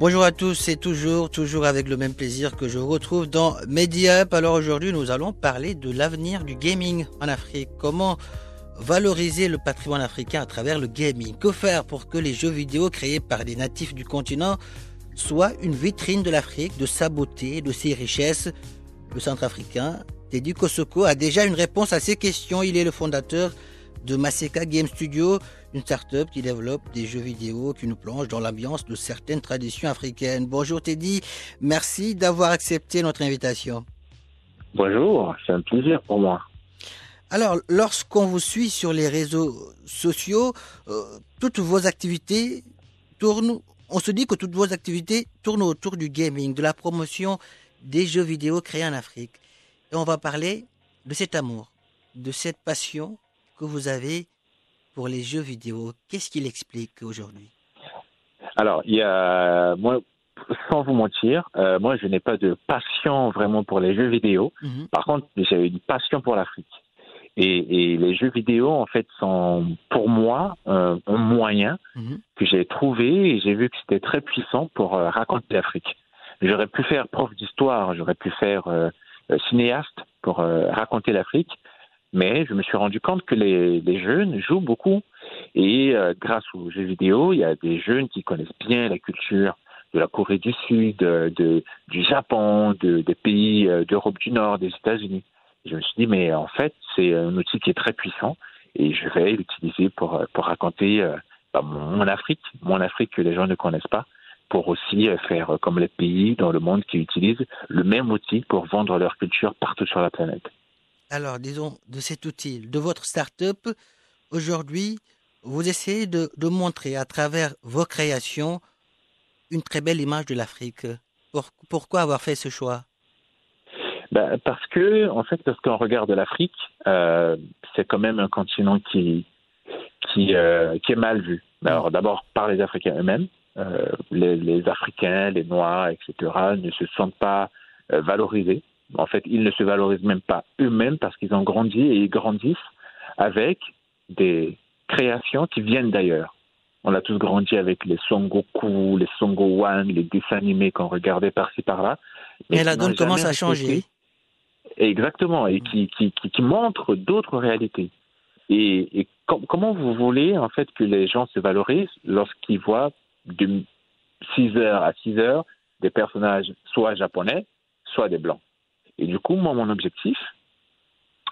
Bonjour à tous, c'est toujours, toujours avec le même plaisir que je vous retrouve dans MediaUp. Alors aujourd'hui, nous allons parler de l'avenir du gaming en Afrique. Comment valoriser le patrimoine africain à travers le gaming? Que faire pour que les jeux vidéo créés par des natifs du continent soient une vitrine de l'Afrique, de sa beauté, de ses richesses? Le centre-africain, Teddy Kosoko, a déjà une réponse à ces questions. Il est le fondateur de Maseka Game Studio, une start-up qui développe des jeux vidéo qui nous plongent dans l'ambiance de certaines traditions africaines. Bonjour Teddy, merci d'avoir accepté notre invitation. Bonjour, c'est un plaisir pour moi. Alors, lorsqu'on vous suit sur les réseaux sociaux, euh, toutes vos activités tournent, on se dit que toutes vos activités tournent autour du gaming, de la promotion des jeux vidéo créés en Afrique. Et on va parler de cet amour, de cette passion que vous avez pour les jeux vidéo. Qu'est-ce qu'il explique aujourd'hui? Alors, il y a, moi, sans vous mentir, euh, moi, je n'ai pas de passion vraiment pour les jeux vidéo. Mhm. Par contre, j'ai une passion pour l'Afrique. Et, et les jeux vidéo, en fait, sont pour moi euh, un moyen Mhm. que j'ai trouvé et j'ai vu que c'était très puissant pour euh, raconter l'Afrique. J'aurais pu faire prof d'histoire, j'aurais pu faire cinéaste pour raconter l'Afrique, mais je me suis rendu compte que les, les jeunes jouent beaucoup et euh, grâce aux jeux vidéo, il y a des jeunes qui connaissent bien la culture de la Corée du Sud, euh, de, du Japon, de, des pays euh, d'Europe du Nord, des États-Unis. Je me suis dit, mais en fait, c'est un outil qui est très puissant et je vais l'utiliser pour, euh, pour raconter euh, bah, mon, Afrique, mon Afrique que les gens ne connaissent pas, pour aussi faire comme les pays dans le monde qui utilisent le même outil pour vendre leur culture partout sur la planète. Alors, disons, de cet outil, de votre start-up, aujourd'hui, vous essayez de, de montrer à travers vos créations une très belle image de l'Afrique. Pour- pourquoi avoir fait ce choix? Ben, parce que, en fait, parce qu'on regarde l'Afrique, euh, c'est quand même un continent qui, qui, euh, qui est mal vu. Alors, d'abord par les Africains eux-mêmes. Euh, les, les Africains, les Noirs, etc., ne se sentent pas valorisés. En fait, ils ne se valorisent même pas eux-mêmes parce qu'ils ont grandi et ils grandissent avec des créations qui viennent d'ailleurs. On a tous grandi avec les Son Goku, les Son Gohan, les dessins animés qu'on regardait par-ci par-là. Mais la donne commence à changer. Exactement, et qui, qui, qui, qui montre d'autres réalités. Et, et com- comment vous voulez en fait que les gens se valorisent lorsqu'ils voient de 6 heures à 6 heures des personnages soit japonais, soit des blancs? Et du coup, moi, mon objectif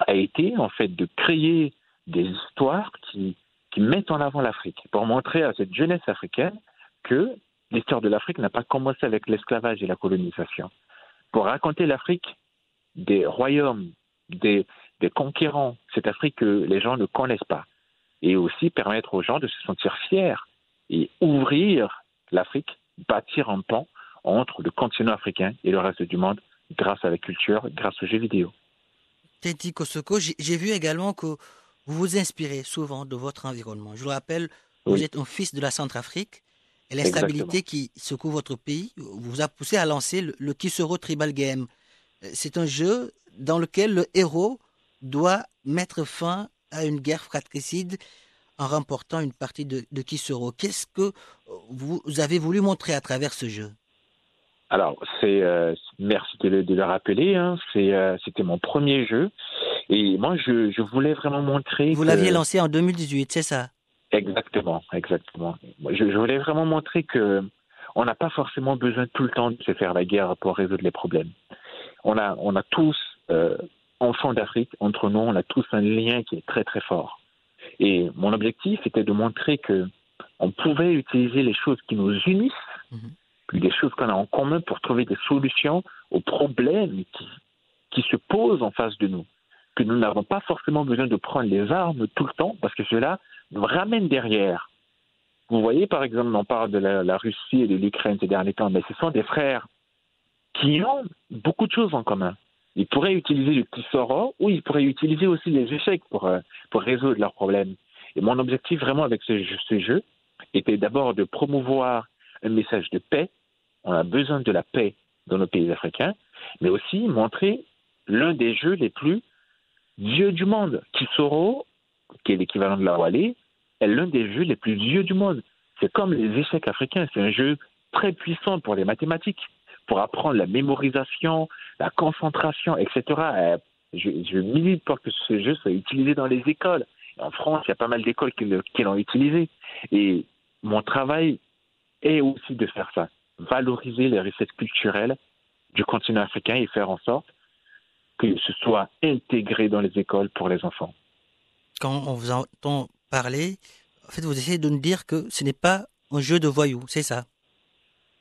a été en fait de créer des histoires qui, mettent en avant l'Afrique, pour montrer à cette jeunesse africaine que l'histoire de l'Afrique n'a pas commencé avec l'esclavage et la colonisation. Pour raconter l'Afrique des royaumes, des, des conquérants, cette Afrique que les gens ne connaissent pas. Et aussi permettre aux gens de se sentir fiers et ouvrir l'Afrique, bâtir un pont entre le continent africain et le reste du monde grâce à la culture, grâce aux jeux vidéo. Teddy Kosoko, j'ai vu également que vous vous inspirez souvent de votre environnement. Je vous rappelle, vous êtes un fils de la Centrafrique et l'instabilité qui secoue votre pays vous a poussé à lancer le, le Kisoro Tribal Game. Euh, C'est un jeu dans lequel le héros doit mettre fin à une guerre fratricide en remportant une partie de, de Kisoro. Qu'est-ce que vous avez voulu montrer à travers ce jeu? Alors, c'est euh, merci de le, de le rappeler. Hein, c'est euh, c'était mon premier jeu et moi je, je voulais vraiment montrer. Vous que- l'aviez lancé en 2018, c'est ça? Exactement, exactement. Moi, Je, je voulais vraiment montrer que on n'a pas forcément besoin tout le temps de se faire la guerre pour résoudre les problèmes. on a, on a tous, euh, enfants d'Afrique, entre nous, on a tous un lien qui est très très fort. Et mon objectif était de montrer que on pouvait utiliser les choses qui nous unissent, Mhm. Puis des choses qu'on a en commun pour trouver des solutions aux problèmes qui, se posent en face de nous. Que nous n'avons pas forcément besoin de prendre les armes tout le temps, parce que cela nous ramène derrière. Vous voyez, par exemple, on parle de la, Russie et de l'Ukraine ces derniers temps, mais ce sont des frères qui ont beaucoup de choses en commun. Ils pourraient utiliser le petit soro ou ils pourraient utiliser aussi les échecs pour, euh, résoudre leurs problèmes. Et mon objectif vraiment avec ce jeu était d'abord de promouvoir un message de paix. On a besoin de la paix dans nos pays africains, mais aussi montrer l'un des jeux les plus vieux du monde. Kisoro, qui est l'équivalent de la Wallée, est l'un des jeux les plus vieux du monde. C'est comme les échecs africains, c'est un jeu très puissant pour les mathématiques, pour apprendre la mémorisation, la concentration, etc. Euh, Je, je milite pour que ce jeu soit utilisé dans les écoles. En France, il y a pas mal d'écoles qui l'ont utilisé. Et mon travail est aussi de faire ça, valoriser les recettes culturelles du continent africain et faire en sorte que ce soit intégré dans les écoles pour les enfants. Quand on vous entend parler, en fait, vous essayez de nous dire que ce n'est pas un jeu de voyous, c'est ça?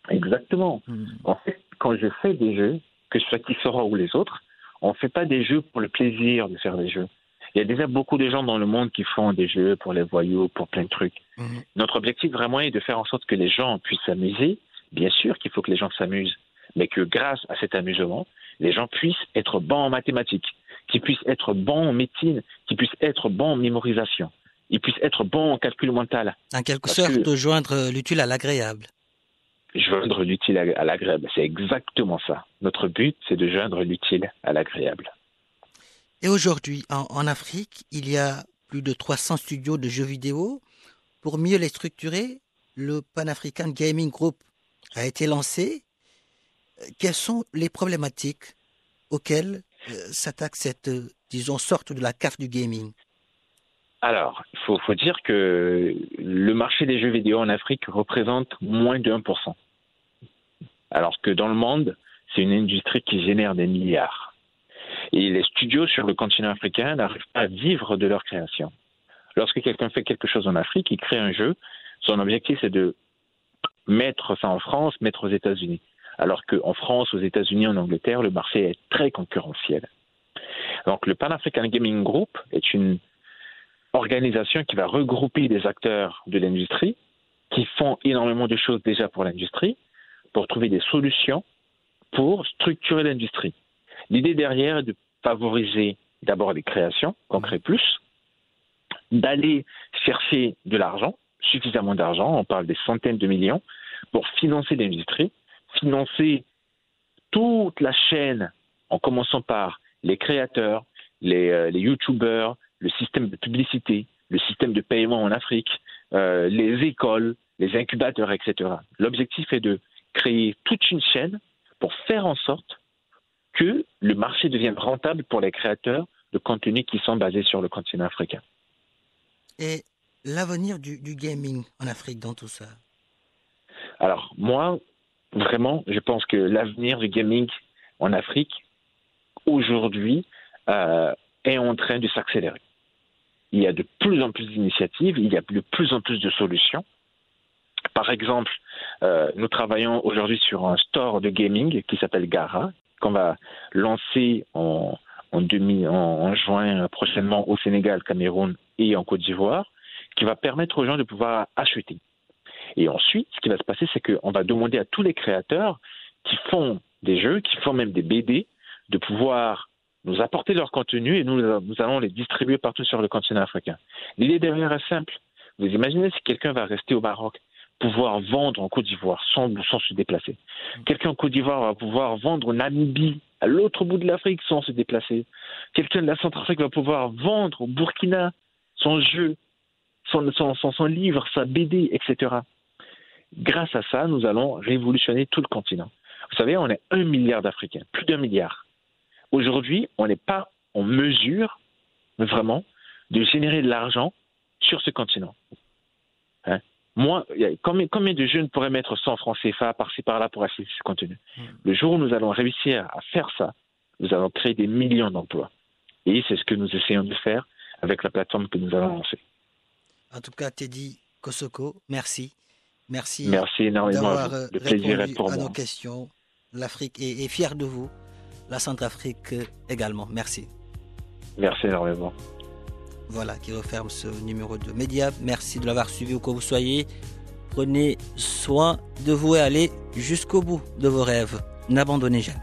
Exactement. Mhm. En fait, quand je fais des jeux, que ce soit qui sera ou les autres, on ne fait pas des jeux pour le plaisir de faire des jeux. Il y a déjà beaucoup de gens dans le monde qui font des jeux pour les voyous, pour plein de trucs. Mhm. Notre objectif vraiment est de faire en sorte que les gens puissent s'amuser. Bien sûr qu'il faut que les gens s'amusent, mais que grâce à cet amusement, les gens puissent être bons en mathématiques, qu'ils puissent être bons en médecine, qu'ils puissent être bons en mémorisation, ils puissent être bons en calcul mental. En quelque Parce sorte, que- joindre l'utile à l'agréable. Joindre l'utile à à l'agréable, c'est exactement ça. Notre but, c'est de joindre l'utile à l'agréable. Et aujourd'hui, en, en Afrique, il y a plus de 300 studios de jeux vidéo. Pour mieux les structurer, le Pan African Gaming Group a été lancé. Euh, Quelles sont les problématiques auxquelles euh, s'attaque cette, euh, disons, sorte de la CAF du gaming? Alors, il faut, dire que le marché des jeux vidéo en Afrique représente moins de 1%. Alors que dans le monde, c'est une industrie qui génère des milliards. Et les studios sur le continent africain n'arrivent pas à vivre de leur création. Lorsque quelqu'un fait quelque chose en Afrique, il crée un jeu, son objectif c'est de mettre ça en France, mettre aux États-Unis. Alors qu'en France, aux États-Unis, en Angleterre, le marché est très concurrentiel. Donc le Pan African Gaming Group est une organisation qui va regrouper des acteurs de l'industrie qui font énormément de choses déjà pour l'industrie, pour trouver des solutions pour structurer l'industrie. L'idée derrière est de favoriser d'abord les créations, qu'on crée plus, d'aller chercher de l'argent, suffisamment d'argent, on parle des centaines de millions, pour financer l'industrie, financer toute la chaîne, en commençant par les créateurs, les, euh, youtubeurs, le système de publicité, le système de paiement en Afrique, euh, les écoles, les incubateurs, etc. L'objectif est de créer toute une chaîne pour faire en sorte que le marché devienne rentable pour les créateurs de contenus qui sont basés sur le continent africain. Et l'avenir du gaming en Afrique dans tout ça? Alors, moi, vraiment, je pense que l'avenir du gaming en Afrique, aujourd'hui, euh, est en train de s'accélérer. Il y a de plus en plus d'initiatives, il y a de plus en plus de solutions. Par exemple, euh, nous travaillons aujourd'hui sur un store de gaming qui s'appelle Gara, qu'on va lancer en, en, juin prochainement au Sénégal, Cameroun et en Côte d'Ivoire, qui va permettre aux gens de pouvoir acheter. Et ensuite, ce qui va se passer, c'est qu'on va demander à tous les créateurs qui font des jeux, qui font même des BD, de pouvoir nous apporter leur contenu et nous, nous allons les distribuer partout sur le continent africain. L'idée derrière est simple. Vous imaginez si quelqu'un va rester au Maroc, pouvoir vendre en Côte d'Ivoire sans, sans se déplacer. Quelqu'un en Côte d'Ivoire va pouvoir vendre en Namibie, à l'autre bout de l'Afrique, sans se déplacer. Quelqu'un de la Centrafrique va pouvoir vendre au Burkina son jeu, son, son, son, son livre, sa BD, etc. Grâce à ça, nous allons révolutionner tout le continent. Vous savez, on est un milliard d'Africains, plus d'un milliard. Aujourd'hui, on n'est pas en mesure, vraiment, de générer de l'argent sur ce continent. Hein? Moi, combien, combien, de jeunes pourraient mettre 100 francs CFA par-ci par-là pour acheter ce contenu? Le jour où nous allons réussir à faire ça, nous allons créer des millions d'emplois. Et c'est ce que nous essayons de faire avec la plateforme que nous avons lancée. En tout cas, Teddy Kosoko, merci. Merci, merci énormément. D'avoir euh, Le plaisir est pour à moi. nos questions. L'Afrique est, est fière de vous. La Centrafrique également. Merci. Merci énormément. Voilà qui referme ce numéro de Média. Merci de l'avoir suivi où que vous soyez. Prenez soin de vous et allez jusqu'au bout de vos rêves. N'abandonnez jamais.